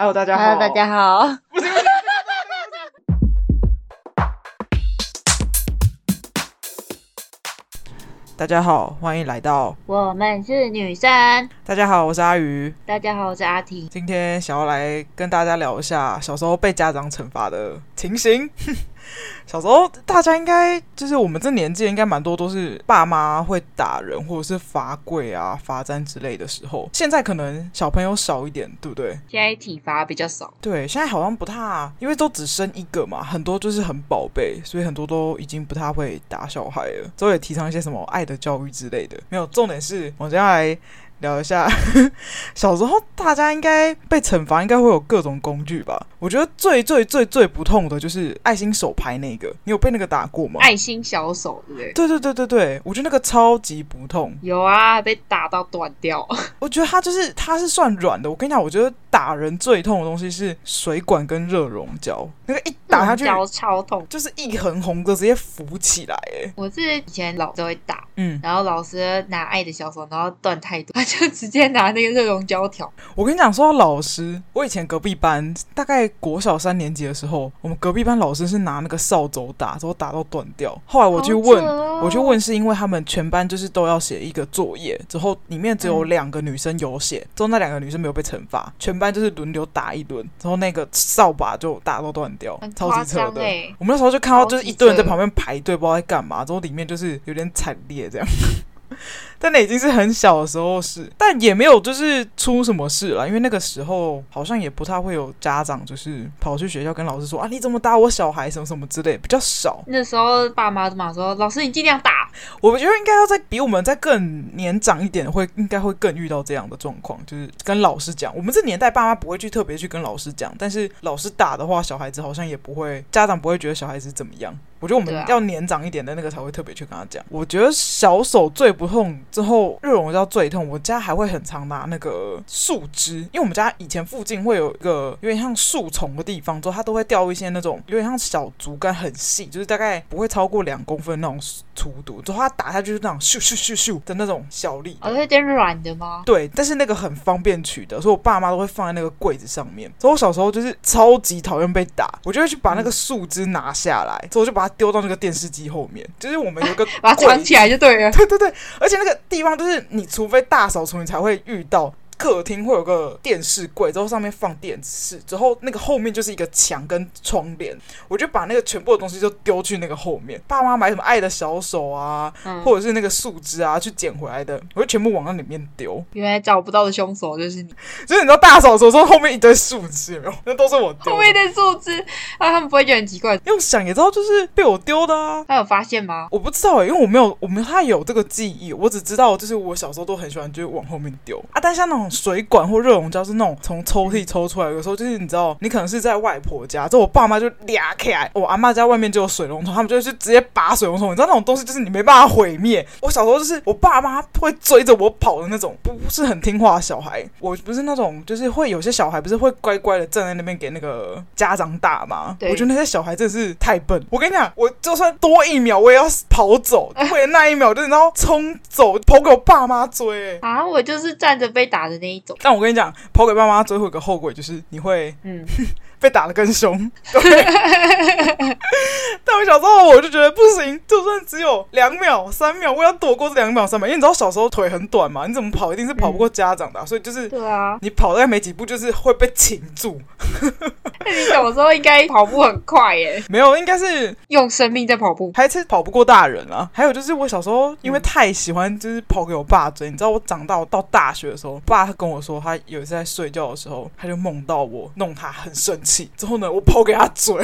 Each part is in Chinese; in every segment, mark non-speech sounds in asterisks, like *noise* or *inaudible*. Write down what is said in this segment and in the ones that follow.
Hello，大家好。Hello，大家好。*laughs* 大家好，欢迎来到我们是女生。大家好，我是阿鱼。大家好，我是阿婷。今天想要来跟大家聊一下小时候被家长惩罚的情形。*laughs* 小时候大家应该就是我们这年纪应该蛮多都是爸妈会打人或者是罚跪啊、罚站之类的时候。现在可能小朋友少一点，对不对？现在体罚比较少。对，现在好像不太，因为都只生一个嘛，很多就是很宝贝，所以很多都已经不太会打小孩了。之后也提倡一些什么爱的教育之类的。没有，重点是我接下来。聊一下 *laughs* 小时候，大家应该被惩罚，应该会有各种工具吧？我觉得最最最最不痛的就是爱心手牌那个，你有被那个打过吗？爱心小手，对不对？对对对对对，我觉得那个超级不痛。有啊，被打到断掉。*laughs* 我觉得它就是它是算软的。我跟你讲，我觉得打人最痛的东西是水管跟热熔胶，那个一打下去超痛，就是一横红的直接浮起来。哎，我是以前老都会打，嗯，然后老师拿爱的小手，然后断太多。就直接拿那个热熔胶条。我跟你讲，说到老师，我以前隔壁班大概国小三年级的时候，我们隔壁班老师是拿那个扫帚打，之后打到断掉。后来我去问，哦、我去问是因为他们全班就是都要写一个作业，之后里面只有两个女生有写，之后那两个女生没有被惩罚，全班就是轮流打一轮，之后那个扫把就打到断掉，超级扯的。我们那时候就看到就是一堆人在旁边排队，不知道在干嘛，之后里面就是有点惨烈这样。但那已经是很小的时候是，但也没有就是出什么事了，因为那个时候好像也不太会有家长就是跑去学校跟老师说啊，你怎么打我小孩什么什么之类，比较少。那时候爸妈都嘛说，老师你尽量打。我觉得应该要再比我们再更年长一点，会应该会更遇到这样的状况，就是跟老师讲。我们这年代爸妈不会去特别去跟老师讲，但是老师打的话，小孩子好像也不会，家长不会觉得小孩子怎么样。我觉得我们要年长一点的那个才会特别去跟他讲。我觉得小手最不痛。之后热熔胶最痛，我家还会很常拿那个树枝，因为我们家以前附近会有一个有点像树丛的地方，之后它都会掉一些那种有点像小竹竿，很细，就是大概不会超过两公分那种粗度，之后它打下去就是那种咻咻咻咻的那种小力。哦，有点软的吗？对，但是那个很方便取得，所以我爸妈都会放在那个柜子上面。所以我小时候就是超级讨厌被打，我就会去把那个树枝拿下来，之后我就把它丢到那个电视机后面，就是我们有个 *laughs* 把它藏起来就对了。*laughs* 对对对，而且那个。地方就是你，除非大扫除，你才会遇到。客厅会有个电视柜，之后上面放电视，之后那个后面就是一个墙跟窗帘。我就把那个全部的东西就丢去那个后面。爸妈买什么爱的小手啊，嗯、或者是那个树枝啊，去捡回来的，我就全部往那里面丢。原来找不到的凶手就是你，就是你知道大扫除的时候后面一堆树枝，有没有？那都是我丢。后面一堆树枝啊，他们不会觉得很奇怪？用想也知道，就是被我丢的啊。他有发现吗？我不知道哎、欸，因为我没有，我没有他有这个记忆，我只知道就是我小时候都很喜欢，就是往后面丢啊。但像那种。水管或热熔胶是那种从抽屉抽出来，有时候就是你知道，你可能是在外婆家，之后我爸妈就俩起来，我阿妈家外面就有水龙头，他们就去直接拔水龙头。你知道那种东西就是你没办法毁灭。我小时候就是我爸妈会追着我跑的那种，不是很听话的小孩。我不是那种就是会有些小孩不是会乖乖的站在那边给那个家长打吗？对我觉得那些小孩真的是太笨。我跟你讲，我 *laughs* 就算多一秒我也要跑走，为了那一秒就是你知道冲走跑给我爸妈追。啊，我就是站着被打的。那一种，但我跟你讲，跑给爸妈最后一个后果就是你会，嗯。*laughs* 被打的更凶，对。但我小时候我就觉得不行，就算只有两秒、三秒，我要躲过这两秒、三秒。因为你知道小时候腿很短嘛，你怎么跑一定是跑不过家长的，啊，嗯、所以就是对啊，你跑大概没几步就是会被擒住。那你小时候应该跑步很快耶？没有，应该是用生命在跑步，还是跑不过大人啊？还有就是我小时候因为太喜欢就是跑给我爸追，你知道我长大到大学的时候，爸他跟我说他有一次在睡觉的时候，他就梦到我弄他很生气。之后呢，我跑给他追，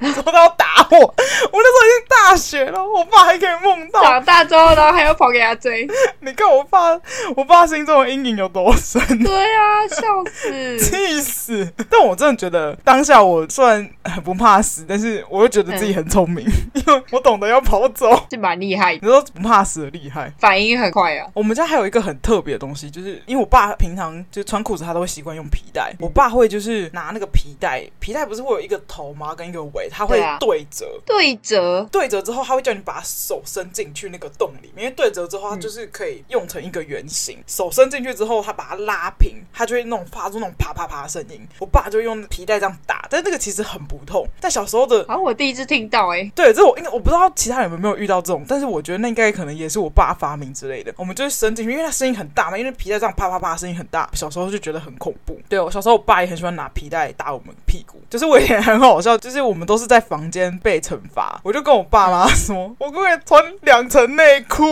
之后他要打我。我那时候已经大学了，我爸还可以梦到。长大之后，然后还要跑给他追。*laughs* 你看我爸，我爸心中的阴影有多深？对啊，笑死，气死！但我真的觉得当当下我虽然很不怕死，但是我又觉得自己很聪明，嗯、*laughs* 因为我懂得要跑走，是蛮厉害的。你说不怕死的厉害，反应很快啊。我们家还有一个很特别的东西，就是因为我爸平常就穿裤子，他都会习惯用皮带。我爸会就是拿那个皮带，皮带不是会有一个头吗？跟一个尾，它会对折，对折，对折之后，他会叫你把手伸进去那个洞里面，因为对折之后，它就是可以用成一个圆形。嗯、手伸进去之后，他把它拉平，他就会那种发出那种啪啪啪的声音。我爸就用皮带这样打，但是这个其实很不痛。但小时候的，好、啊，我第一次听到、欸，哎，对，这我应该我不知道其他人有没有遇到这种，但是我觉得那应该可能也是我爸发明之类的。我们就是伸进去，因为它声音很大嘛，因为皮带这样啪啪啪声音很大，小时候就觉得很恐怖。对，我小时候我爸也很喜欢拿皮带打我们屁股，就是我也很好笑，就是我们都是在房间被惩罚，我就跟我爸妈说，我可不可以穿两层内裤？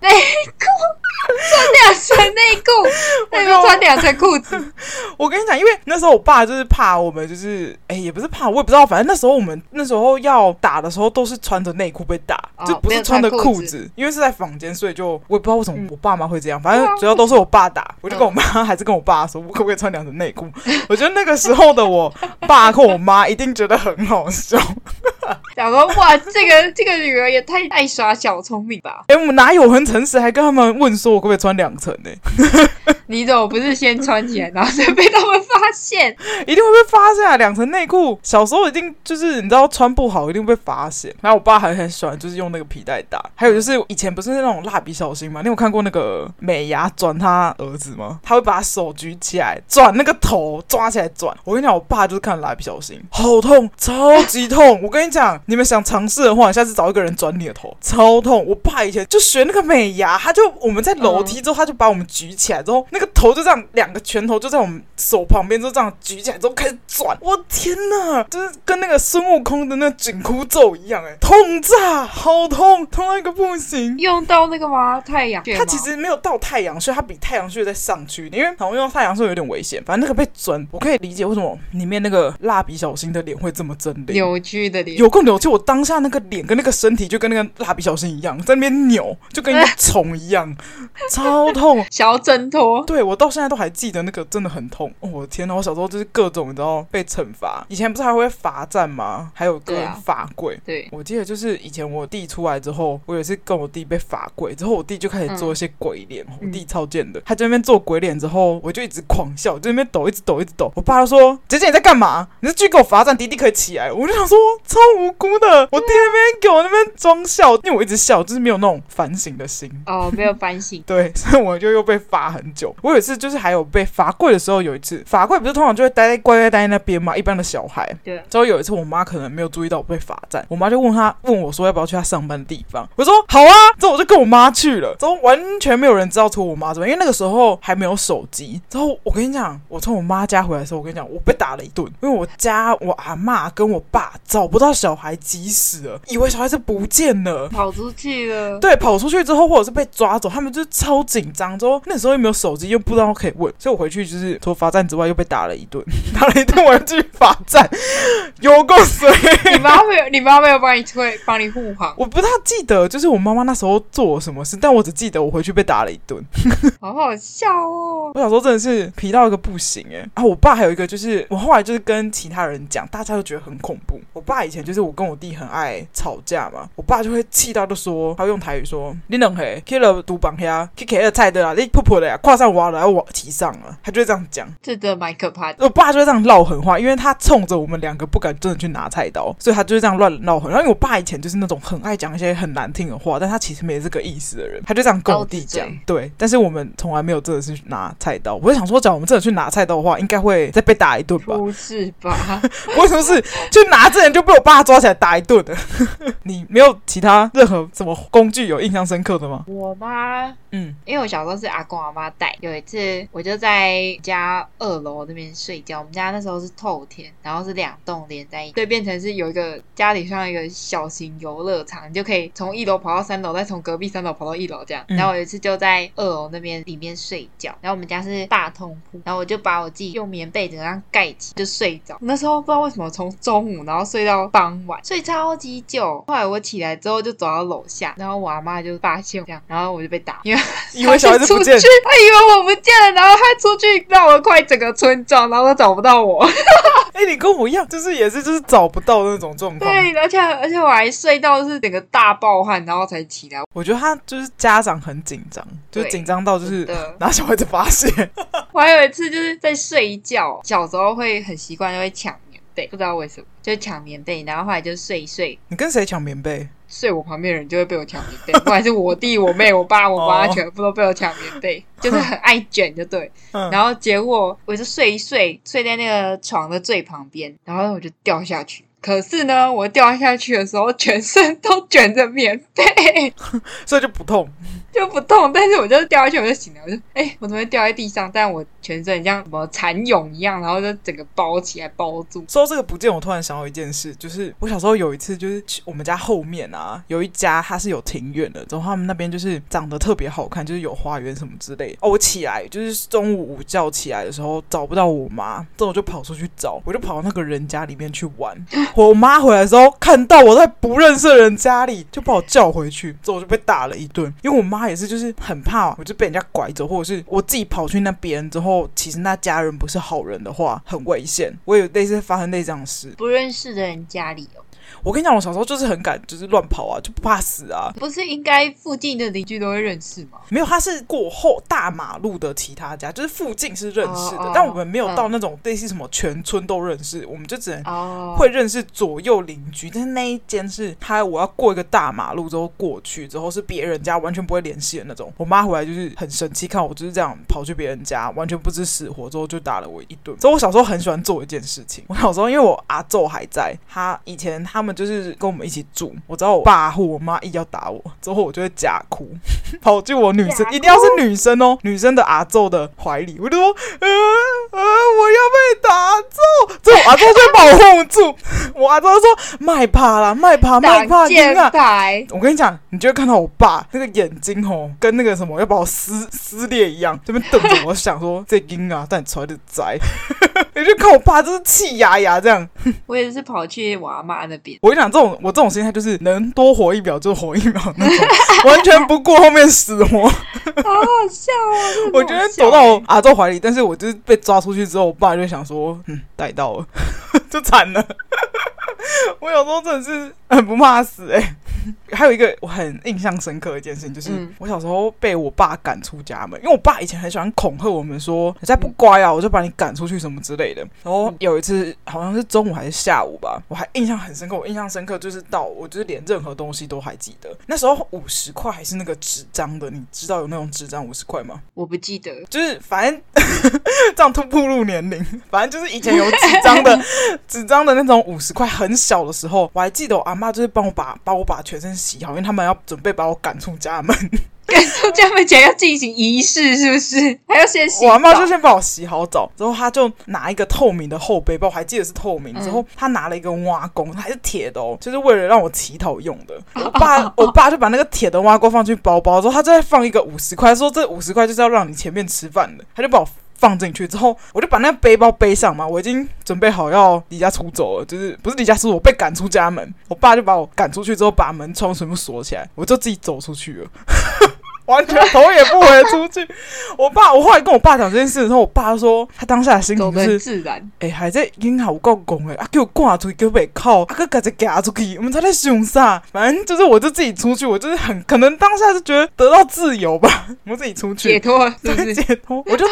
内裤。穿两层内裤，为什么穿两层裤子？*laughs* 我跟你讲，因为那时候我爸就是怕我们，就是哎、欸，也不是怕，我也不知道，反正那时候我们那时候要打的时候，都是穿着内裤被打，哦、就不是穿着裤子，因为是在房间，所以就我也不知道为什么我爸妈会这样，反正主要都是我爸打，我就跟我妈 *laughs* 还是跟我爸说，我可不可以穿两层内裤？*laughs* 我觉得那个时候的我爸和我妈一定觉得很好笑。*laughs* 想说哇，这个这个女儿也太爱耍小聪明吧？哎、欸，我们哪有很诚实，还跟他们问说，我可不可以穿两层呢？*laughs* 你怎么不是先穿起来，然后再被他们发现？一定会被发现啊！两层内裤，小时候一定就是你知道穿不好，一定会被发现。然后我爸还很喜欢，就是用那个皮带打。还有就是以前不是那种蜡笔小新吗？你有看过那个美牙转他儿子吗？他会把手举起来转那个头，抓起来转。我跟你讲，我爸就是看蜡笔小新，好痛，超级痛。我跟你讲。你们想尝试的话，下次找一个人转你的头，超痛！我爸以前就学那个美牙，他就我们在楼梯之后，他就把我们举起来之后，那个头就这样，两个拳头就在我们手旁边，就这样举起来之后开始转。我天哪，就是跟那个孙悟空的那紧箍咒一样，哎，痛炸，好痛，痛到一个不行。用到那个吗？太阳穴？它其实没有到太阳穴，它比太阳穴再上去，因为好像用太阳穴有点危险。反正那个被转，我可以理解为什么里面那个蜡笔小新的脸会这么狰狞，扭曲的脸，有够扭。曲我当下那个脸跟那个身体，就跟那个蜡笔小新一样，在那边扭，就跟一个虫一样，超痛，想要挣脱。对，我到现在都还记得那个真的很痛。哦，我的天哪！我小时候就是各种你知道被惩罚，以前不是还会罚站吗？还有个罚跪。对，我记得就是以前我弟出来之后，我有一次跟我弟被罚跪之后，我弟就开始做一些鬼脸。嗯、我弟超贱的，他在那边做鬼脸之后，我就一直狂笑，就在那边抖，一直抖，一直抖。我爸就说：“姐姐你在干嘛？你是去给我罚站，弟弟可以起来。”我就想说超无辜的。我弟那边给我那边装笑，因为我一直笑，就是没有那种反省的心。哦，没有反省。对，所以我就又被罚很久。我有一次就是还有被罚跪的时候，有一次罚跪不是通常就会待在乖乖待在那边嘛，一般的小孩。对。之后有一次我妈可能没有注意到我被罚站，我妈就问她问我说要不要去她上班的地方。我说好啊。之后我就跟我妈去了。之后完全没有人知道除我妈之外，因为那个时候还没有手机。之后我跟你讲，我从我妈家回来的时候，我跟你讲，我被打了一顿，因为我家我阿妈跟我爸找不到小孩，急死了。以为小孩子不见了，跑出去了。对，跑出去之后，或者是被抓走，他们就超紧张。之后那时候又没有手机，又不知道可以问，所以我回去就是除了罚站之外，又被打了一顿，*laughs* 打了一顿，我要继续罚站，有够水。你妈没有？你妈没有帮你推，帮你护航？我不太记得，就是我妈妈那时候做了什么事，但我只记得我回去被打了一顿，*laughs* 好好笑哦。我小时候真的是皮到一个不行哎。然后我爸还有一个，就是我后来就是跟其他人讲，大家都觉得很恐怖。我爸以前就是我跟我弟很爱。吵架嘛，我爸就会气到就说，他会用台语说：“你两个去了独榜呀，去给二菜的啦，你婆婆的呀，跨上娃了，要往提上了。”他就会这样讲，这的蛮可怕的。我爸就会这样唠狠话，因为他冲着我们两个不敢真的去拿菜刀，所以他就是这样乱唠狠。然后因为我爸以前就是那种很爱讲一些很难听的话，但他其实没这个意思的人，他就这样跟我弟讲。对，但是我们从来没有真的是去拿菜刀。我就想说，假如我们真的去拿菜刀的话，应该会再被打一顿吧？不是吧？为什么是去拿这人就被我爸抓起来打一顿的？*laughs* 你没有其他任何什么工具有印象深刻的吗？我妈，嗯，因为我小时候是阿公阿妈带，有一次我就在家二楼那边睡觉。我们家那时候是透天，然后是两栋连在一起，对，变成是有一个家里像一个小型游乐场，你就可以从一楼跑到三楼，再从隔壁三楼跑到一楼这样。然后我有一次就在二楼那边里面睡觉，然后我们家是大通铺，然后我就把我自己用棉被子这样盖起就睡着。那时候不知道为什么从中午然后睡到傍晚，睡超级久。后来我起来之后就走到楼下，然后我阿妈就发现这样，然后我就被打，因为以为小孩子不见，他以为我不见了，然后他出去让我快整个村庄，然后都找不到我。*laughs* 哎、你跟我一样，就是也是就是找不到那种状况。对，而且而且我还睡到是整个大暴汗，然后才起来。我觉得他就是家长很紧张，就紧张到就是 *laughs* 拿小孩子发泄。*laughs* 我还有一次就是在睡觉，小时候会很习惯就会抢棉被，不知道为什么就抢棉被，然后后来就睡一睡。你跟谁抢棉被？睡我旁边的人就会被我抢棉被，*laughs* 不管是我弟、我妹、我爸、我妈，全部都被我抢棉被，就是很爱卷，就对。然后结果我就睡一睡，睡在那个床的最旁边，然后我就掉下去。可是呢，我掉下去的时候，全身都卷着棉被，*laughs* 所以就不痛。就不痛，但是我就掉下去，我就醒了，我就哎、欸，我怎么会掉在地上？但我全身像什么蚕蛹一样，然后就整个包起来包住。说到这个不见，我突然想到一件事，就是我小时候有一次，就是我们家后面啊，有一家它是有庭院的，然后他们那边就是长得特别好看，就是有花园什么之类的。哦，我起来就是中午午觉起来的时候找不到我妈，之后我就跑出去找，我就跑到那个人家里面去玩。*laughs* 我妈回来的时候看到我在不认识的人家里，就把我叫回去，之后我就被打了一顿，因为我妈。他也是，就是很怕，我就被人家拐走，或者是我自己跑去那边之后，其实那家人不是好人的话，很危险。我有类似发生类似这样的事，不认识的人家里哦。我跟你讲，我小时候就是很敢，就是乱跑啊，就不怕死啊。不是应该附近的邻居都会认识吗？没有，他是过后大马路的其他家，就是附近是认识的，oh, oh, 但我们没有到那种类似什么全村都认识，我们就只能会认识左右邻居。但是那一间是他，我要过一个大马路之后过去之后是别人家，完全不会联系的那种。我妈回来就是很生气，看我就是这样跑去别人家，完全不知死活，之后就打了我一顿。所以我小时候很喜欢做一件事情，我小时候因为我阿昼还在，他以前他们就是跟我们一起住，我知道我爸或我妈一要打我，之后我就会假哭，*laughs* 跑进我女生，一定要是女生哦，女生的阿祖的怀里，我就说，呃呃，我要被打揍，之后 *laughs* 阿祖就把我护住，我阿祖说，卖怕啦，卖怕，卖怕，惊啊！我跟你讲，你就会看到我爸那个眼睛哦，跟那个什么要把我撕撕裂一样，这边瞪着我，想说这惊啊，但你出来的宅，你就看我爸就是气牙牙这样。*laughs* 我也是跑去我阿妈那边，我跟你讲这种。我这种心态就是能多活一秒就活一秒那种，完全不顾后面死活。*laughs* 好好笑啊！我觉得躲到我阿周怀里，但是我就是被抓出去之后，我爸就想说，嗯，逮到了，*laughs* 就惨了。我有时候真的是很不怕死哎、欸。*laughs* 还有一个我很印象深刻的一件事情，就是我小时候被我爸赶出家门，因为我爸以前很喜欢恐吓我们说，你再不乖啊，我就把你赶出去什么之类的。然后有一次好像是中午还是下午吧，我还印象很深刻。我印象深刻就是到我就是连任何东西都还记得。那时候五十块还是那个纸张的，你知道有那种纸张五十块吗？我不记得，就是反正 *laughs* 这样突破入年龄，反正就是以前有纸张的 *laughs* 纸张的那种五十块，很小的时候，我还记得我阿妈就是帮我把帮我把。全身洗好，因为他们要准备把我赶出家门。赶出家门前要进行仪式，是不是？还要先洗。我阿妈就先帮我洗好澡，之后他就拿一个透明的厚背包，我还记得是透明。之后他拿了一个挖弓，还是铁的哦，就是为了让我乞讨用的。我爸，我爸就把那个铁的挖钩放进包包，之后他再放一个五十块，说这五十块就是要让你前面吃饭的，他就把我。放进去之后，我就把那个背包背上嘛。我已经准备好要离家出走了，就是不是离家出走，我被赶出家门。我爸就把我赶出去之后，把门窗全部锁起来，我就自己走出去了。完全头也不回出去。我爸，我后来跟我爸讲这件事的时候，我爸说他当下的心情是自然。哎、欸，还在银行有够拱哎，啊，给我挂出去，给我被靠，啊，哥赶紧夹出去，我们才在凶啥？反正就是，我就自己出去，我就是很可能当下就觉得得到自由吧，*laughs* 我自己出去解脱，对，解脱。*laughs* 我就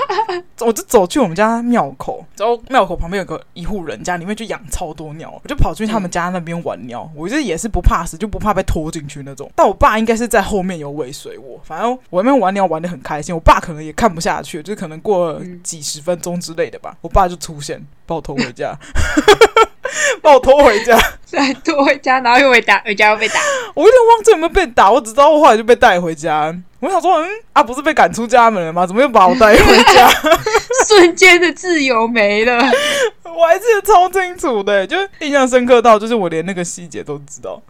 我就走去我们家庙口，然后庙口旁边有个一户人家，里面就养超多鸟，我就跑去他们家那边玩鸟。我就是也是不怕死，就不怕被拖进去那种。但我爸应该是在后面有尾随我，反正。我那边玩鸟玩的很开心，我爸可能也看不下去，就可能过了几十分钟之类的吧，我爸就出现，把我拖回家，把我拖回家，对，拖回家，然后又被打，回家又被打，我有点忘记有没有被打，我只知道我后来就被带回家。我想说，嗯，啊，不是被赶出家门了吗？怎么又把我带回家？*laughs* *laughs* 瞬间的自由没了，*laughs* 我还记得超清楚的，就印象深刻到，就是我连那个细节都知道。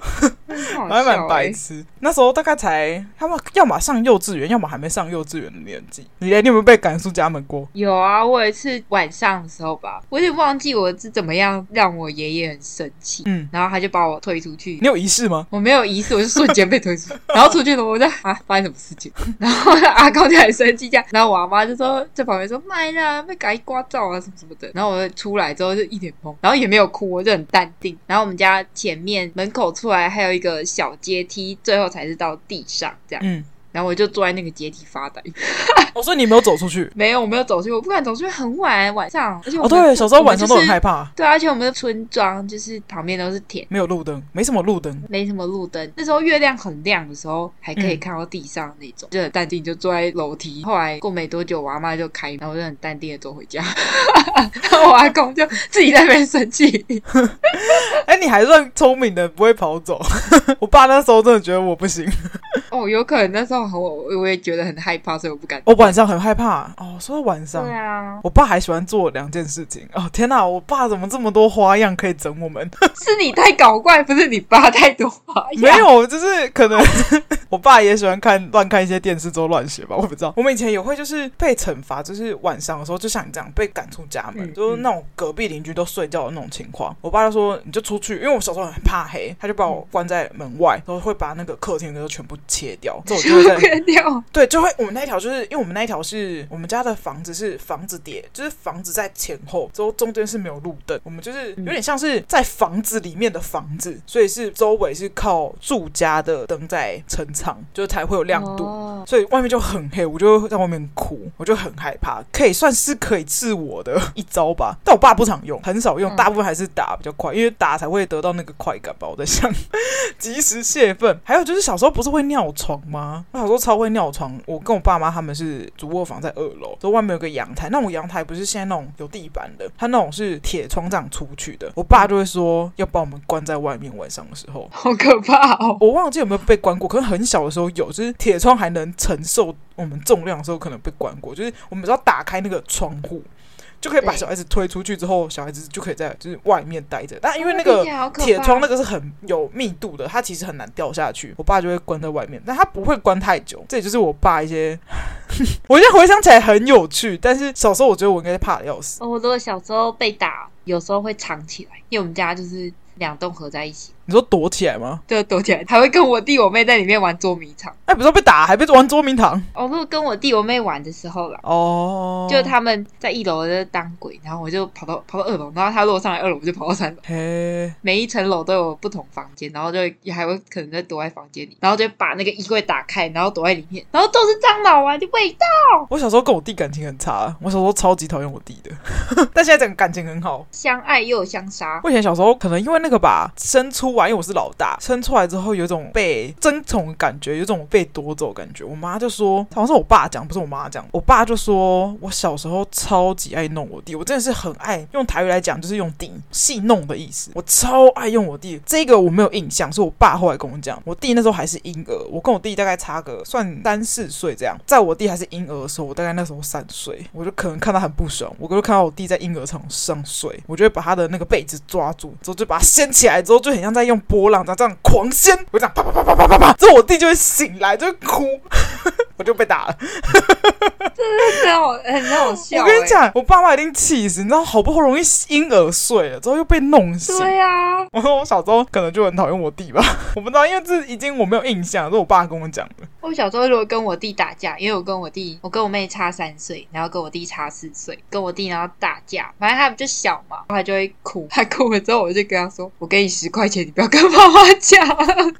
还蛮白痴。那时候大概才他们要么上幼稚园，要么还没上幼稚园的年纪。你你有没有被赶出家门过？有啊，我有一次晚上的时候吧，我有点忘记我是怎么样让我爷爷很生气。嗯，然后他就把我推出去。你有仪式吗？我没有仪式，我就瞬间被推出去。*laughs* 然后出去了，我就啊，发生什么事情？*laughs* 然后阿公就很生气，这样。然后我阿妈就说在旁边说妈呀，被赶刮照啊什么什么的。然后我出来之后就一脸懵，然后也没有哭，我就很淡定。然后我们家前面门口出来还有一个小阶梯，最后才是到地上这样。然后我就坐在那个阶梯发呆。我说、哦、你没有走出去？*laughs* 没有，我没有走出去。我不敢走出去，很晚晚上。而且我哦，对，小时候晚上都很害怕。对，而且我们的村庄就是旁边都是田，没有路灯，没什么路灯，没什么路灯。那时候月亮很亮的时候，还可以看到地上那种，嗯、就很淡定，就坐在楼梯。后来过没多久，我阿妈就开，然后我就很淡定的走回家。*laughs* 然后我阿公就自己在那边生气。*laughs* 哎，你还算聪明的，不会跑走。我爸那时候真的觉得我不行。哦，有可能那时候我我也觉得很害怕，所以我不敢。我晚上很害怕哦。说到晚上，对啊，我爸还喜欢做两件事情哦。天哪，我爸怎么这么多花样可以整我们？*laughs* 是你太搞怪，不是你爸太多花样。没有，就是可能 *laughs* 我爸也喜欢看乱看一些电视，做乱写吧，我不知道。我们以前也会就是被惩罚，就是晚上的时候，就像你这样被赶出家门，嗯、就是那种隔壁邻居都睡觉的那种情况。嗯、我爸就说你就出去，因为我小时候很怕黑，他就把我关在门外，然后会把那个客厅的都全部切掉，这我 *laughs* 就 *laughs* 对，就会我们那一条就是因为我们那一条是我们家的房子是房子叠，就是房子在前后，之后中间是没有路灯，我们就是有点像是在房子里面的房子，所以是周围是靠住家的灯在撑场，就才会有亮度，哦、所以外面就很黑，我就在外面哭，我就很害怕，可以算是可以治我的一招吧。但我爸不常用，很少用，大部分还是打比较快，因为打才会得到那个快感吧。我在想，及时泄愤。还有就是小时候不是会尿床吗？我小时候超会尿床，我跟我爸妈他们是主卧房在二楼，所以外面有个阳台，那种阳台不是现在那种有地板的，它那种是铁窗这样出去的。我爸就会说要把我们关在外面，晚上的时候好可怕哦。我忘记有没有被关过，可能很小的时候有，就是铁窗还能承受我们重量的时候，可能被关过。就是我们只要打开那个窗户。就可以把小孩子推出去之后，小孩子就可以在就是外面待着。但因为那个铁窗那个是很有密度的，它其实很难掉下去。我爸就会关在外面，但他不会关太久。这也就是我爸一些，*laughs* 我现在回想起来很有趣。但是小时候我觉得我应该怕的要死。我如果小时候被打，有时候会藏起来，因为我们家就是两栋合在一起。你说躲起来吗？对，躲起来，还会跟我弟我妹在里面玩捉迷藏。哎，不是被打，还被玩捉迷藏。哦，如果跟我弟我妹玩的时候了。哦。就他们在一楼在当鬼，然后我就跑到跑到二楼，然后他如果上来二楼，我就跑到三楼。嘿。每一层楼都有不同房间，然后就也还会可能在躲在房间里，然后就把那个衣柜打开，然后躲在里面，然后都是樟脑丸的味道。我小时候跟我弟感情很差，我小时候超级讨厌我弟的，*laughs* 但现在整个感情很好，相爱又相杀。我以前小时候可能因为那个吧，生出来，因为我是老大。生出来之后有种被争宠的感觉，有种被夺走感觉。我妈就说，好像是我爸讲，不是我妈讲。我爸就说，我小时候超级爱弄我弟，我真的是很爱用台语来讲，就是用顶戏弄的意思。我超爱用我弟，这个我没有印象，是我爸后来跟我讲。我弟那时候还是婴儿，我跟我弟大概差个算三四岁这样。在我弟还是婴儿的时候，我大概那时候三岁，我就可能看他很不爽，我就看到我弟在婴儿床上睡，我就会把他的那个被子抓住，之后就把他掀起来，之后就很像在用波浪这样这样。狂掀，我就这样啪啪啪啪啪啪啪，之后我弟就会醒来，就会哭，我就被打了。*laughs* 真是让我很好笑、欸。我跟你讲，我爸妈一定气死，你知道，好不容易婴儿睡了，之后又被弄醒。对呀、啊，我说我小时候可能就很讨厌我弟吧，*laughs* 我不知道，因为这已经我没有印象，是我爸跟我讲的。我小时候如果跟我弟打架，因为我跟我弟，我跟我妹差三岁，然后跟我弟差四岁，跟我弟然后打架，反正他不就小嘛，他就会哭，*laughs* 他哭了之后，我就跟他说：“我给你十块钱，你不要跟妈妈讲。”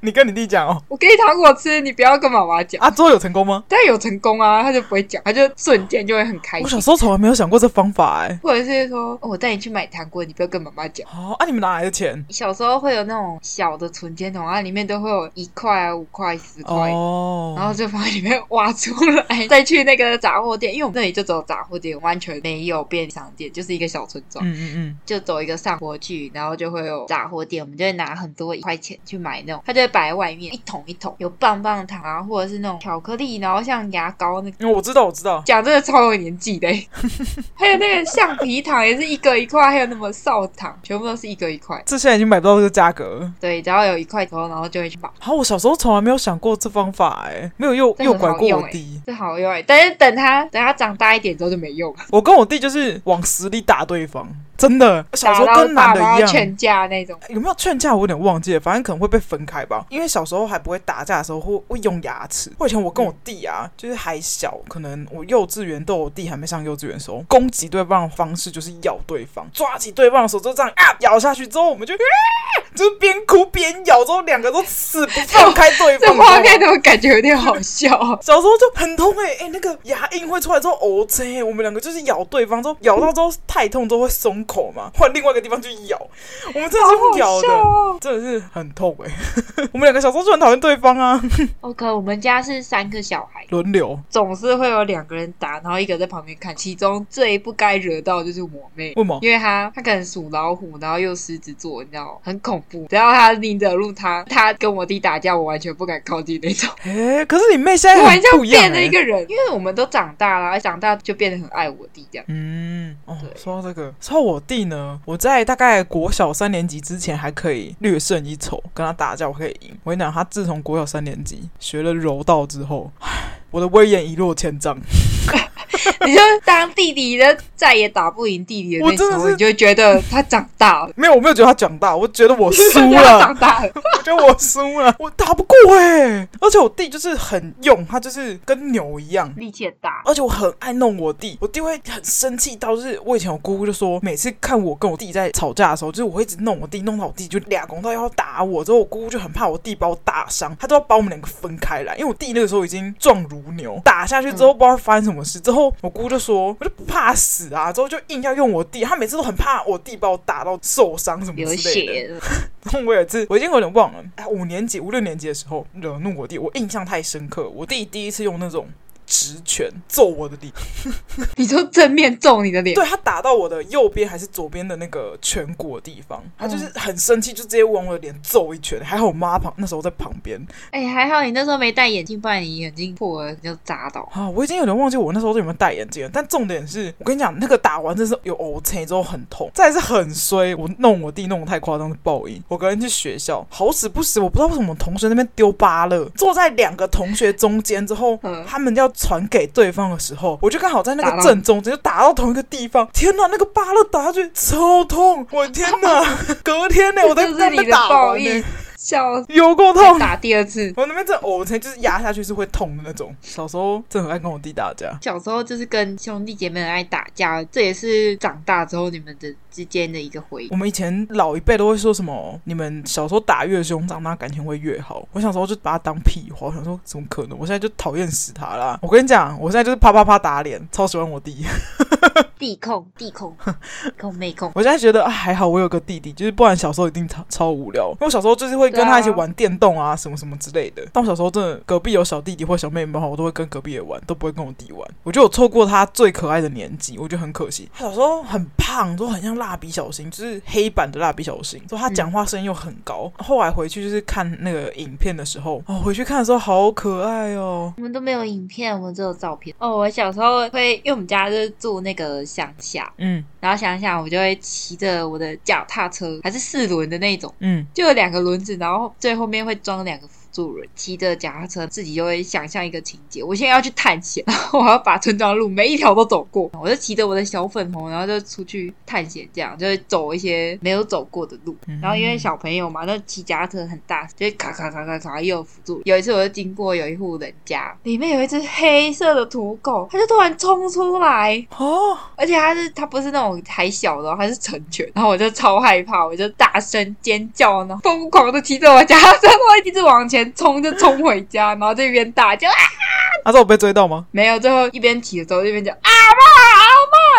你跟你弟讲哦，我给你糖果吃，你不要跟妈妈讲。啊，之后有成功吗？当然有成功啊，他就不会讲，他就瞬间就会很开心。我小时候从来没有想过这方法哎，或者是说，哦，我带你去买糖果，你不要跟妈妈讲。哦，啊，你们哪来的钱？小时候会有那种小的存钱筒啊，里面都会有一块啊、五块、十块，哦，然后就放在里面。挖出来，*laughs* 再去那个杂货店，因为我们那里就只有杂货店，完全没有便利商店，就是一个小村庄。嗯嗯嗯，就走一个上坡去，然后就会有杂货店，我们就会拿很多一块钱去买那种，他就会摆在外面一桶一桶，有棒棒糖啊，或者是那种巧克力，然后后像牙膏那个，嗯，我知道，我知道，讲真的超有年纪的。*laughs* 还有那个橡皮糖也是一个一块，还有那么少糖，全部都是一个一块。这现在已经买不到这个价格了。对，只要有一块头，然后就会去买。好，我小时候从来没有想过这方法，哎，没有用，诱拐过我弟。这好用哎，但是等他等他长大一点之后就没用。我跟我弟就是往死里打对方。真的，小时候跟男的一样，劝架那种，有没有劝架？我有点忘记了，反正可能会被分开吧。因为小时候还不会打架的时候，会会用牙齿。我以前我跟我弟啊，嗯、就是还小，可能我幼稚园都我弟还没上幼稚园的时候，攻击对方的方式就是咬对方，抓起对方的手就这样啊咬下去之后，我们就、啊、就是边哭边咬，之后两个都死不放开对方。这画面怎么感觉有点好笑？小时候就很痛哎、欸、哎、欸，那个牙印会出来之后，哦这，我们两个就是咬对方之后，咬到之后太痛之后会松口嘛，换另外一个地方去咬，我们真的是用咬的，哦、真的是很痛哎、欸。*laughs* 我们两个小时候就很讨厌对方啊。*laughs* OK，我们家是三个小孩轮流，总是会有两个人打，然后一个在旁边看。其中最不该惹到就是我妹，为什么？因为她她可能属老虎，然后又狮子座，你知道很恐怖。只要她拎着路，她她跟我弟打架，我完全不敢靠近那种。哎、欸，可是你妹现在很不一样、欸，变了一个人，因为我们都长大了，长大就变得很爱我弟这样。嗯，哦，说到这个，说到我弟呢，我在大概国小三年级之前还可以略胜一筹，跟他打架我可以赢。我跟你讲，他自从国小三年级学了柔道之后，我的威严一落千丈。*laughs* 你就当弟弟的再也打不赢弟弟的那时候，你就觉得他长大了。*laughs* 没有，我没有觉得他长大，我觉得我输了。*laughs* 长大了，我觉得我输了，我打不过哎、欸。而且我弟就是很勇，他就是跟牛一样，力气很大。而且我很爱弄我弟，我弟会很生气到，就是我以前我姑姑就说，每次看我跟我弟在吵架的时候，就是我会一直弄我弟，弄到我弟就俩公到要打我。之后我姑姑就很怕我弟把我打伤，他都要把我们两个分开来，因为我弟那个时候已经壮如牛，打下去之后不知道发生什么事。之后我姑姑就说。我就不怕死啊！之后就硬要用我弟，他每次都很怕我弟把我打到受伤什么之类的。*laughs* 然后我有一次，我已经有点忘了，哎，五年级、五六年级的时候惹怒我弟，我印象太深刻。我弟第一次用那种。直拳揍我的脸，*laughs* 你就正面揍你的脸？对，他打到我的右边还是左边的那个颧骨的地方，他就是很生气，就直接往我的脸揍一拳。还好我妈旁那时候在旁边。哎、欸，还好你那时候没戴眼镜，不然你眼睛破了你就砸到。啊，我已经有点忘记我那时候有没有戴眼镜了。但重点是我跟你讲，那个打完真是有瘀青之后很痛，再来是很衰。我弄我弟弄得太夸张的报应。我隔天去学校，好死不死，我不知道为什么同学那边丢芭乐，坐在两个同学中间之后，嗯、他们要。传给对方的时候，我就刚好在那个正中间，就打到同一个地方。天哪，那个芭乐打下去超痛！我的天哪，*laughs* 隔天呢，我在那边打报应。小有够痛，打第二次，我那边这偶才就是压下去是会痛的那种。小时候真的很爱跟我弟打架，小时候就是跟兄弟姐妹很爱打架，这也是长大之后你们的之间的一个回忆。我们以前老一辈都会说什么，你们小时候打越凶，长大感情会越好。我小时候就把他当屁话，我想说怎么可能？我现在就讨厌死他啦。*laughs* 我跟你讲，我现在就是啪啪啪打脸，超喜欢我弟。弟控弟控控妹控，我现在觉得啊还好，我有个弟弟，就是不然小时候一定超超无聊。因为我小时候就是会跟他一起玩电动啊，什么什么之类的。但我小时候真的隔壁有小弟弟或小妹妹的话，我都会跟隔壁的玩，都不会跟我弟玩。我觉得我错过他最可爱的年纪，我觉得很可惜。他小时候很胖，都很像蜡笔小新，就是黑板的蜡笔小新。说他讲话声音又很高。嗯、后来回去就是看那个影片的时候，哦，回去看的时候好可爱哦。我们都没有影片，我们只有照片。哦，我小时候会，因为我们家就是住那个。乡下，嗯，然后想想，我就会骑着我的脚踏车，还是四轮的那种，嗯，就有两个轮子，然后最后面会装两个。助人骑着脚踏车，自己就会想象一个情节。我现在要去探险，然后我要把村庄路每一条都走过。我就骑着我的小粉红，然后就出去探险，这样就会走一些没有走过的路。然后因为小朋友嘛，那骑脚踏车很大，就会咔咔咔咔咔又有辅助。有一次我就经过有一户人家，里面有一只黑色的土狗，它就突然冲出来哦，而且它是它不是那种还小的，它是成犬。然后我就超害怕，我就大声尖叫，然后疯狂的骑着我脚踏车，然后一直往前。冲就冲回家，然后这边大叫啊！他说我被追到吗？没有，最后一边骑的时候一边叫阿妈阿妈，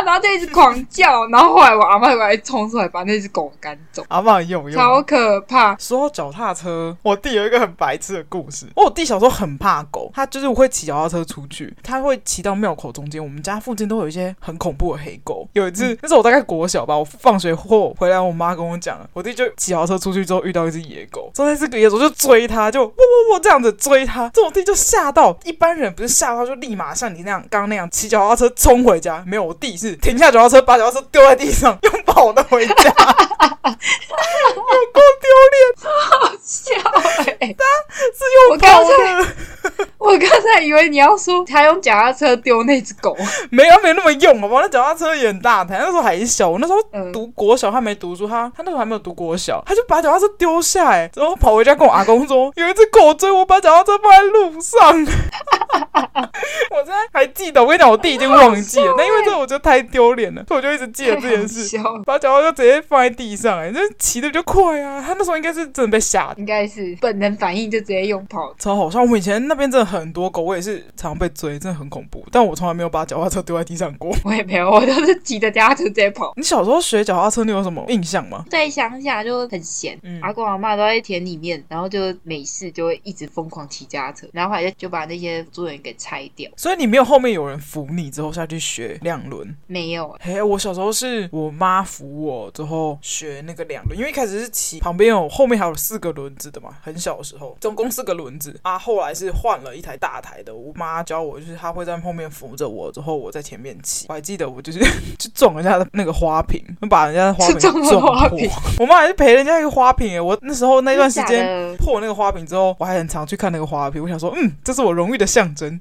然后就一直狂叫，然后后来我阿妈过来冲出来把那只狗赶走。阿嬷有用，超可怕。说到脚踏车，我弟有一个很白痴的故事。我弟小时候很怕狗，他就是会骑脚踏车出去，他会骑到庙口中间。我们家附近都有一些很恐怖的黑狗。有一次，嗯、那时候我大概国小吧，我放学后回来，我妈跟我讲，我弟就骑脚踏车出去之后遇到一只野狗，之后那只野狗就追他，就喔喔喔这样子追他，这我弟就吓到。一般人不是吓到就立马像你那样刚刚那样骑脚踏车冲回家，没有，我弟是停下脚踏车，把脚踏车丢在地上，用跑的回家，有够丢脸，好笑哎、欸！他是用跑的。我刚才以为你要说他用脚踏车丢那只狗，没有，没那么用好不好？那脚踏车也很大台，那时候还小。我那时候读国小，他没读书，他他那时候还没有读国小，他就把脚踏车丢下来，然后跑回家跟我阿公说，有一只狗追我，把脚踏车放在路上。我现在还记得，我跟你讲，我弟已经忘记了，那因为这我觉得太丢脸了，所以我就一直记得这件事。把脚踏车直接放在地上，哎，这骑的就快啊！他那时候应该是真的被吓，应该是本能反应，就直接用跑，超好笑。我们以前那边真的很多狗，我也是常常被追，真的很恐怖。但我从来没有把脚踏车丢在地上过。我也没有，我都是骑着脚踏车直接跑。你小时候学脚踏车，你有什么印象吗？在乡下就很闲，嗯、阿公阿妈都在田里面，然后就没事就会一直疯狂骑脚踏车，然后后来就把那些猪人给拆掉。所以你没有后面有人扶你之后下去学两轮？没有。嘿，我小时候是我妈扶我之后学那个两轮，因为一开始是骑旁边有后面还有四个轮子的嘛，很小的时候总共四个轮子啊，后来是换了一台大台的。我妈教我，就是她会在后面扶着我，之后我在前面骑。我还记得我就是 *laughs* 去撞人家的那个花瓶，把人家的花瓶撞破。我妈还是赔人家一个花瓶哎，我那时候那段时间破那个花瓶之后，我还很常去看那个花瓶。我想说，嗯，这是我荣誉的象征。*laughs*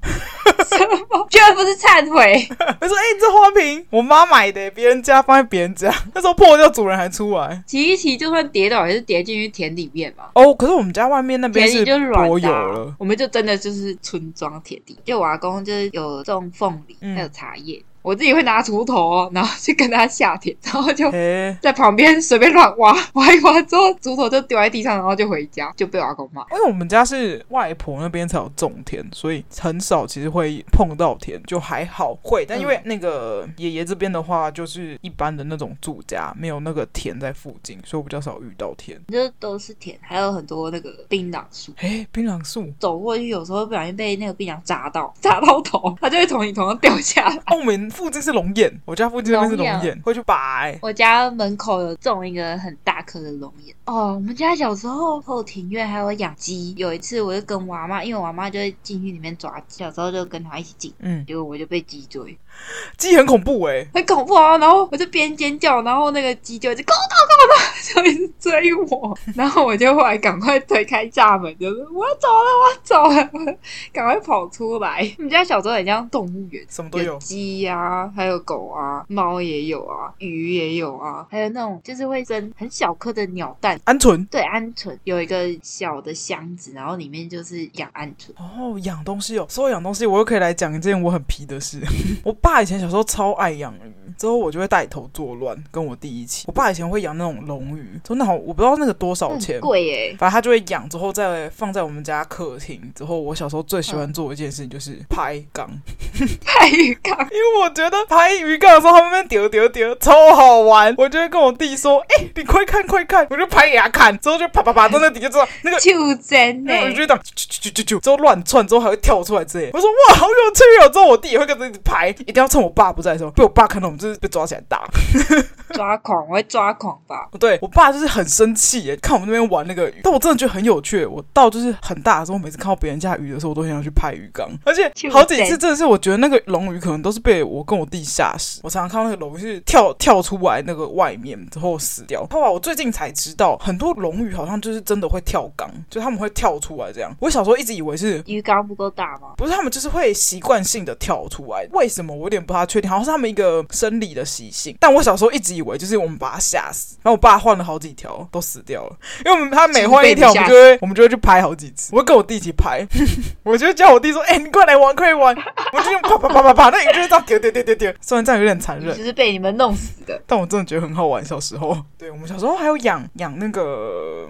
居然不是忏悔。*laughs* 我说，哎、欸，这花瓶我妈买的，别人家放在别人家，*laughs* 那时候破掉，主人还出来。骑一骑，就算跌倒也是跌进去田里面嘛。哦，可是我们家外面那边是柏油了，我们就真的就是村庄田地。就我阿公就是有种凤梨，还有茶叶。嗯我自己会拿锄头哦，然后去跟他下田，然后就在旁边随便乱挖，挖一挖之后，锄头就丢在地上，然后就回家，就被我阿公骂。因为我们家是外婆那边才有种田，所以很少其实会碰到田，就还好会。但因为那个爷爷这边的话，就是一般的那种住家，没有那个田在附近，所以我比较少遇到田。就都是田，还有很多那个槟榔树。哎，槟榔树，走过去有时候不小心被那个槟榔砸到，砸到头，它就会从你头上掉下来。澳门。附近是龙眼，我家附近那边是龙眼，会去拔。我家门口有种一个很大颗的龙眼。哦，我们家小时候后庭院还有养鸡。有一次，我就跟我阿妈，因为我阿妈就会进去里面抓鸡，小时候就跟她一起进。嗯，结果我就被鸡追，鸡很恐怖哎，很恐怖啊！然后我就边尖叫，然后那个鸡就一直咕咚咕咚，*laughs* 就一直追我。然后我就后来赶快推开栅门，就是我要走了，我要走了，*laughs* 赶快跑出来。我们家小时候很像动物园，什么都有，鸡呀、啊，还有狗。啊，猫也有啊，鱼也有啊，还有那种就是会生很小颗的鸟蛋，鹌鹑。对，鹌鹑有一个小的箱子，然后里面就是养鹌鹑。哦，养东西哦，说养东西，我又可以来讲一件我很皮的事。*laughs* 我爸以前小时候超爱养鱼，之后我就会带头作乱，跟我弟一起。我爸以前会养那种龙鱼，真的好，我不知道那个多少钱，贵耶。反正他就会养，之后再放在我们家客厅。之后我小时候最喜欢做的一件事情就是拍缸，*laughs* 拍鱼缸，*laughs* 因为我觉得拍鱼。鱼缸的时候，他们那边丢丢丢，超好玩。我就会跟我弟说：“哎、欸，你快看快看！”我就拍给他看，之后就啪啪啪，在那底下知道那个就真的，我就这样啾啾啾啾啾，之后乱窜，之后还会跳出来之类。我说：“哇，好有趣哦！”之后我弟也会跟着一直拍，一定要趁我爸不在的时候，被我爸看到，我们就是被抓起来打。抓狂，我会抓狂吧？对，我爸就是很生气耶，看我们那边玩那个鱼，但我真的觉得很有趣。我到就是很大的时候，每次看到别人家鱼的时候，我都很想去拍鱼缸，而且好几次真的是，我觉得那个龙鱼可能都是被我跟我弟吓死。我常常看到那个龙鱼是跳跳出来那个外面之后死掉。后来我最近才知道，很多龙鱼好像就是真的会跳缸，就他们会跳出来这样。我小时候一直以为是鱼缸不够大吗？不是，他们就是会习惯性的跳出来。为什么？我有点不太确定，好像是他们一个生理的习性。但我小时候一直以为就是我们把它吓死，然后我爸换了好几条都死掉了，因为我们他每换一条，我们就会我们就会去拍好几次。我会跟我弟一起拍，*laughs* 我就叫我弟说：“哎、欸，你过来玩，快来玩！”我就用啪啪啪啪啪，那鱼就会这样丢丢丢丢丢。虽然这样有点残忍，就是被你们弄死的，但我真的觉得很好玩。小时候，对我们小时候还有养养那个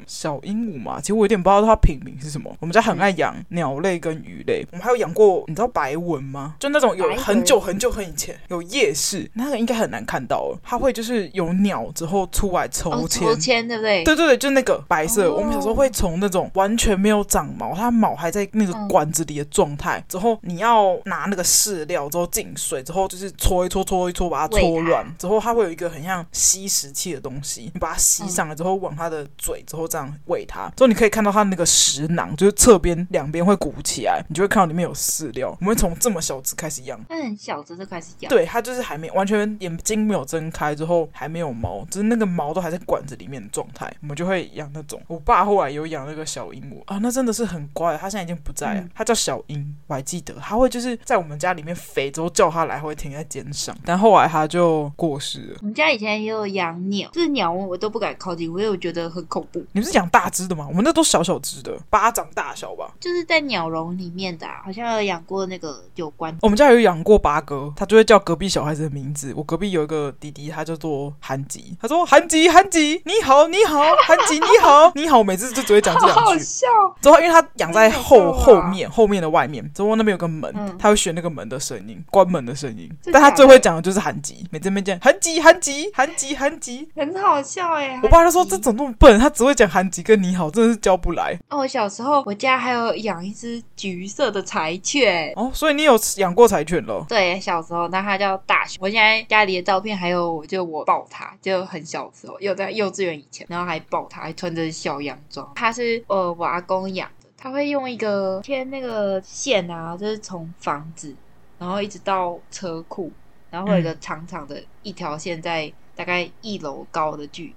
小鹦鹉嘛，其实我有点不知道它品名是什么。我们家很爱养鸟类跟鱼类，我们还有养过，你知道白纹吗？就那种有很久很久很以前有夜市，那个应该很难看到了。它会就是有鸟之后出来抽签，抽签对不对？对对对，就那个白色。我们小时候会从那种完全没有长毛，它毛还在那个管子里的状态，之后你要拿那个饲料之后进水之后就是搓一搓搓一搓把它搓软，之后它会有一个很像吸食器的东西，你把它吸上来之后往它的嘴之后这样喂它，之后你可以看到它那个食囊，就是侧边两边会鼓起来，你就会看到里面有饲料。我们会从这么小只开始养，它很小只就开始养，对，它就是还没完全眼睛没有睁开之后还没有毛，就是那个毛都还在管子里面的状态，我们就会养那种。我爸后来有养那个小鹦鹉啊，那真的是很乖，它现在已经不在了，它叫小英，我还记得，它会就是在我们家里面飞之后叫它来会停在肩上，但后来它就过世了。我们家以前也有养鸟，就是鸟我都不敢靠近，我又觉得很恐怖。你们是养大只的吗？我们那都小小只的，巴掌大小吧。就是在鸟笼里面的，啊，好像有养过那个有关。我们家有养过八哥，他就会叫隔壁小孩子的名字。我隔壁有一个弟弟，他叫做韩吉，他说韩吉韩吉你好你好，韩吉你好你好，每次就只会讲这两句。好笑。之后因为他养在后后面后面的外面，之后那边有个门，嗯、他会学那个门的声音，关门的声音。但他最会讲的就是韩吉，每次没见韩吉韩吉韩吉韩吉，很好笑哎。我爸就说这怎么那么笨，他只会讲韩几个你好，真的是教不来。哦，我小时候我家还有养一只橘色的柴犬哦，所以你有养过柴犬了？对，小时候那它叫大熊。我现在家里的照片还有，就我抱它，就很小时候，又在幼稚园以前，然后还抱它，还穿着小洋装。它是呃我阿公养的，他会用一个牵那个线啊，就是从房子，然后一直到车库，然后会有一个长长的一条线，在大概一楼高的距离。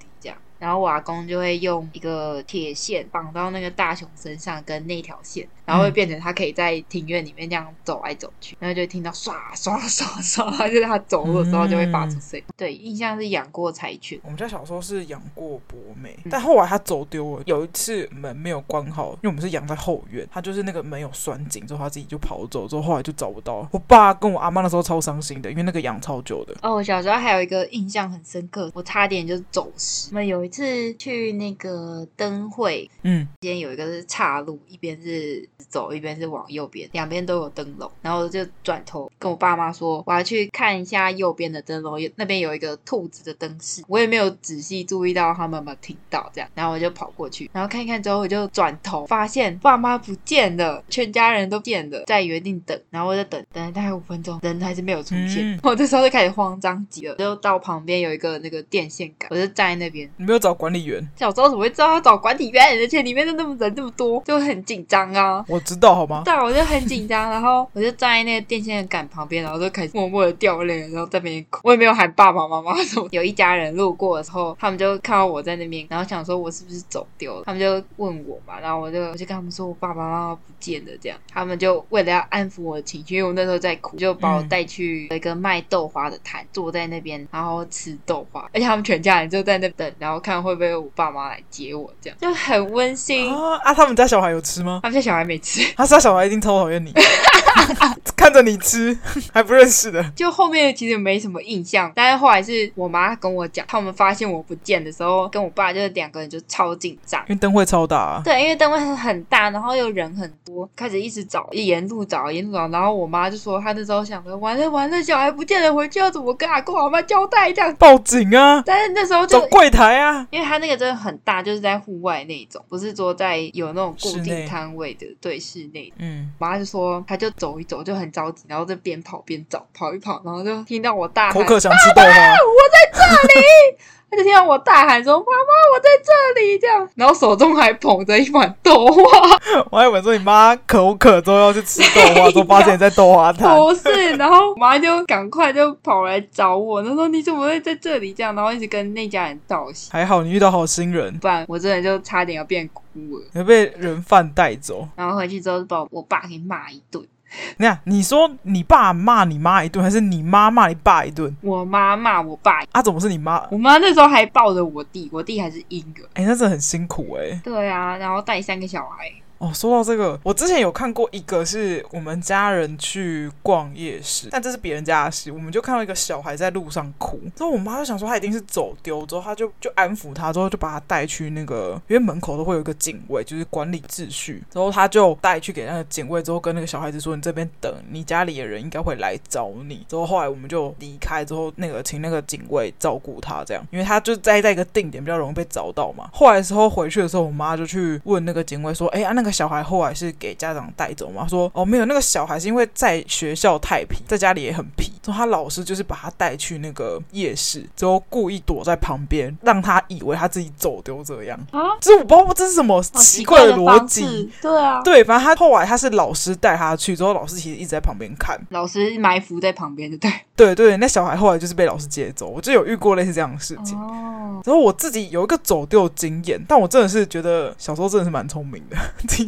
然后瓦工就会用一个铁线绑到那个大熊身上，跟那条线。然后会变成他可以在庭院里面这样走来走去，然后就会听到刷刷刷刷，就是他走路的时候就会发出声音。嗯、对，印象是养过柴犬。我们家小时候是养过博美，但后来它走丢了。有一次门没有关好，因为我们是养在后院，它就是那个门有拴紧之后，它自己就跑走，之后后来就找不到了。我爸跟我阿妈那时候超伤心的，因为那个养超久的。哦，我小时候还有一个印象很深刻，我差点就走失。我们有一次去那个灯会，嗯，间有一个是岔路，一边是。走一边是往右边，两边都有灯笼，然后我就转头跟我爸妈说，我要去看一下右边的灯笼，那边有一个兔子的灯饰，我也没有仔细注意到他们有没有听到，这样，然后我就跑过去，然后看一看之后，我就转头发现爸妈不见了，全家人都见了，在原地等，然后我就等等了大概五分钟，人还是没有出现，嗯、我这时候就开始慌张极了，就到旁边有一个那个电线杆，我就站在那边，你没有找管理员？小时候怎么会知道要找管理员？而且里面都那么人那么多，就很紧张啊。我知道好吗？对，我就很紧张，然后我就站在那个电线杆旁边，然后就开始默默的掉泪，然后在那边哭。我也没有喊爸爸妈妈什么。有一家人路过的时候，他们就看到我在那边，然后想说我是不是走丢了，他们就问我嘛，然后我就我就跟他们说我爸爸妈妈不见了，这样他们就为了要安抚我的情绪，因为我那时候在哭，就把我带去一个卖豆花的摊，坐在那边，然后吃豆花，而且他们全家人就在那等，然后看会不会我爸妈来接我，这样就很温馨啊。啊，他们家小孩有吃吗？他们家小孩没吃，他杀小孩一定超讨厌你。*laughs* 看着你吃 *laughs* 还不认识的，就后面其实没什么印象，但是后来是我妈跟我讲，他们发现我不见的时候，跟我爸就是两个人就超紧张，因为灯会超大啊。对，因为灯会很大，然后又人很多，开始一直找，沿路找，沿路找，然后我妈就说，她那时候想着，完了完了，小孩不见了，回去要怎么跟阿公阿妈交代这样？*laughs* 报警啊！但是那时候就走柜台啊，因为他那个真的很大，就是在户外那种，不是说在有那种固定摊位的。对，室内。嗯，我妈就说，她就走一走，就很着急，然后就边跑边找，跑一跑，然后就听到我大喊：“口渴想吃豆花，我在这里！” *laughs* 他就听到我大喊说：“妈妈，我在这里！”这样，然后手中还捧着一碗豆花。*laughs* 我还以为说你妈口渴之后要去吃豆花，*laughs* 都发现你在豆花摊。不是，然后我妈就赶快就跑来找我，她说：“你怎么会在这里？”这样，然后一直跟那家人道谢。还好你遇到好心人，不然我真的就差点要变孤儿，要被人贩带走。然后回去之后就把我爸给骂一顿。*laughs* 你看，你说你爸骂你妈一顿，还是你妈骂你爸一顿？我妈骂我爸。啊，怎么是你妈？我妈那时候还抱着我弟，我弟还是婴儿。哎、欸，那真的很辛苦哎、欸。对啊，然后带三个小孩。哦，说到这个，我之前有看过一个是我们家人去逛夜市，但这是别人家的事，我们就看到一个小孩在路上哭，之后我妈就想说他一定是走丢，之后他就就安抚他，之后就把他带去那个，因为门口都会有一个警卫，就是管理秩序，之后他就带去给那个警卫，之后跟那个小孩子说：“你这边等，你家里的人应该会来找你。”之后后来我们就离开，之后那个请那个警卫照顾他，这样，因为他就待在一个定点，比较容易被找到嘛。后来的时候回去的时候，我妈就去问那个警卫说：“哎呀，那个。”小孩后来是给家长带走吗？说哦，没有，那个小孩是因为在学校太皮，在家里也很皮，之后他老师就是把他带去那个夜市，之后故意躲在旁边，让他以为他自己走丢这样啊。这我不知道这是什么奇怪的逻辑，对啊，对，反正他后来他是老师带他去，之后老师其实一直在旁边看，老师埋伏在旁边，对对对，那小孩后来就是被老师接走，我就有遇过类似这样的事情。哦，然后我自己有一个走丢经验，但我真的是觉得小时候真的是蛮聪明的。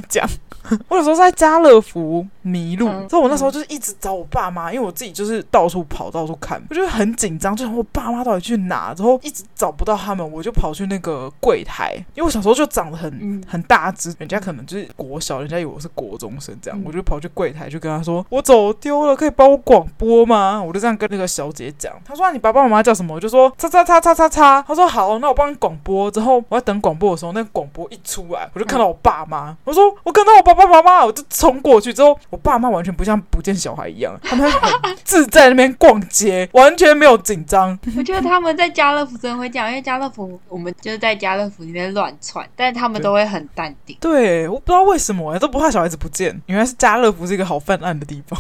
讲，*laughs* 我有时候在家乐福迷路，所以我那时候就是一直找我爸妈，因为我自己就是到处跑，到处看，我就很紧张，就想我爸妈到底去哪，之后一直找不到他们，我就跑去那个柜台，因为我小时候就长得很很大只，人家可能就是国小，人家以为我是国中生这样，我就跑去柜台就跟他说我走丢了，可以帮我广播吗？我就这样跟那个小姐讲，她说你爸爸妈妈叫什么？我就说叉叉叉叉叉叉，她说好，那我帮你广播。之后我在等广播的时候，那个广播一出来，我就看到我爸妈，我说。我看到我爸爸妈妈，我就冲过去。之后，我爸妈完全不像不见小孩一样，他们很自在那边逛街，完全没有紧张。我觉得他们在家乐福真的会这样，因为家乐福我们就是在家乐福里面乱窜，但是他们都会很淡定。对，我不知道为什么哎，都不怕小孩子不见。原来是家乐福是一个好犯案的地方。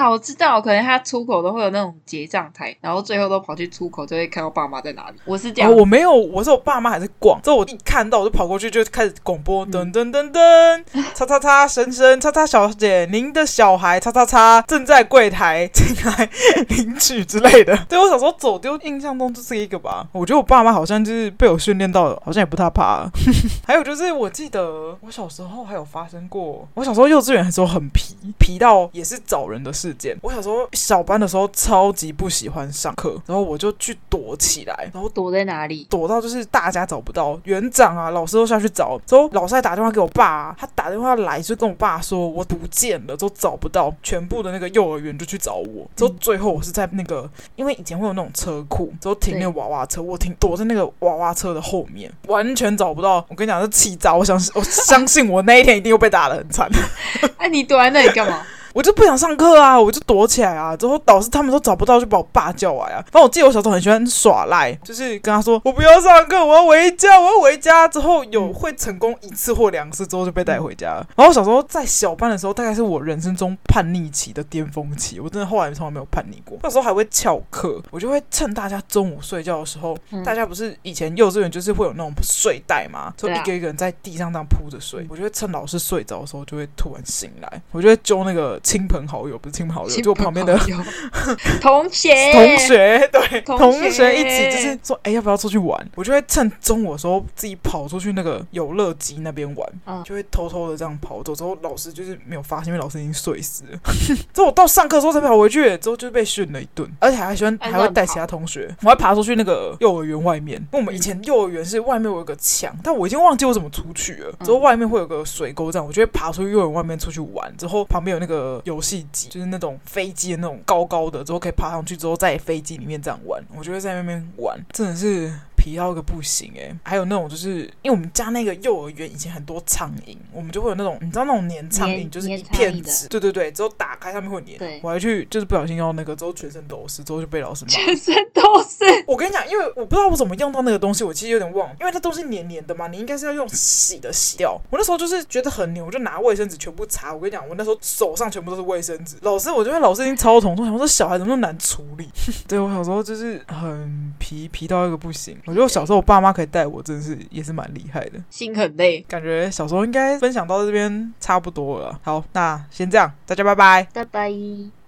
啊，我知道，可能他出口都会有那种结账台，然后最后都跑去出口，就会看到爸妈在哪里。我是这样，哦，我没有，我是我爸妈还在逛。之后我一看到，我就跑过去，就开始广播，噔噔噔噔，叉叉叉先生，叉叉小姐，您的小孩，叉叉叉正在柜台进来 *laughs* 领取之类的。*laughs* 对，我小时候走丢，印象中就是一个吧。我觉得我爸妈好像就是被我训练到了，好像也不太怕。*laughs* 还有就是，我记得我小时候还有发生过，我小时候幼稚园的时候很皮，皮到也是找人的事件。我小时候小班的时候超级不喜欢上课，然后我就去躲起来，然后躲在哪里？躲到就是大家找不到，园长啊、老师都下去找，之后老师还打电话给我爸啊，他打电话来就跟我爸说我不见了，都找不到，全部的那个幼儿园就去找我，之后最后我是在那个，因为以前会有那种车库，之后停那个娃娃车，我停躲在那个娃娃车的后面，完全找不到。我跟你讲，是气炸！我相信，我相信我那一天一定又被打的很惨。哎，*laughs* 你躲在那里干嘛？我就不想上课啊，我就躲起来啊。之后导师他们都找不到，就把我爸叫来啊。反正我记得我小时候很喜欢耍赖，就是跟他说我不要上课，我要回家，我要回家。之后有会成功一次或两次之后就被带回家了。然后小时候在小班的时候，大概是我人生中叛逆期的巅峰期。我真的后来从来没有叛逆过。那时候还会翘课，我就会趁大家中午睡觉的时候，大家不是以前幼稚园就是会有那种睡袋嘛，就一个一个人在地上这样铺着睡。我就会趁老师睡着的时候，就会突然醒来，我就会揪那个。亲朋好友不是亲朋好友，就我旁边的 *laughs* 同学，同学对，同学一起就是说，哎、欸，要不要出去玩？我就会趁中午的时候自己跑出去那个游乐机那边玩，嗯、就会偷偷的这样跑走。之后老师就是没有发现，因为老师已经睡死了。之后我到上课的时候才跑回去，之后就被训了一顿，而且还喜欢还会带其他同学，我还爬出去那个幼儿园外面。因为我们以前幼儿园是外面有一个墙，但我已经忘记我怎么出去了。之后外面会有个水沟，这样我就会爬出去幼儿园外面出去玩。之后旁边有那个。游戏机就是那种飞机的那种高高的，之后可以爬上去，之后在飞机里面这样玩。我觉得在那边玩真的是。皮到一个不行哎、欸，还有那种就是因为我们家那个幼儿园以前很多苍蝇，我们就会有那种你知道那种粘苍蝇，就是一片纸，对对对，之后打开上面会粘。对我还去就是不小心用那个，之后全身都是，之后就被老师骂。全身都是。我跟你讲，因为我不知道我怎么用到那个东西，我其实有点忘，因为它都是黏黏的嘛，你应该是要用洗的洗掉。我那时候就是觉得很牛，我就拿卫生纸全部擦。我跟你讲，我那时候手上全部都是卫生纸。老师，我觉得老师已经超痛，我想说小孩怎么那么难处理？*laughs* 对我小时候就是很皮皮到一个不行。我觉得我小时候我爸妈。可以带我，真的是也是蛮厉害的。心很累，感觉小时候应该分享到这边差不多了。好，那先这样，大家拜拜，拜拜。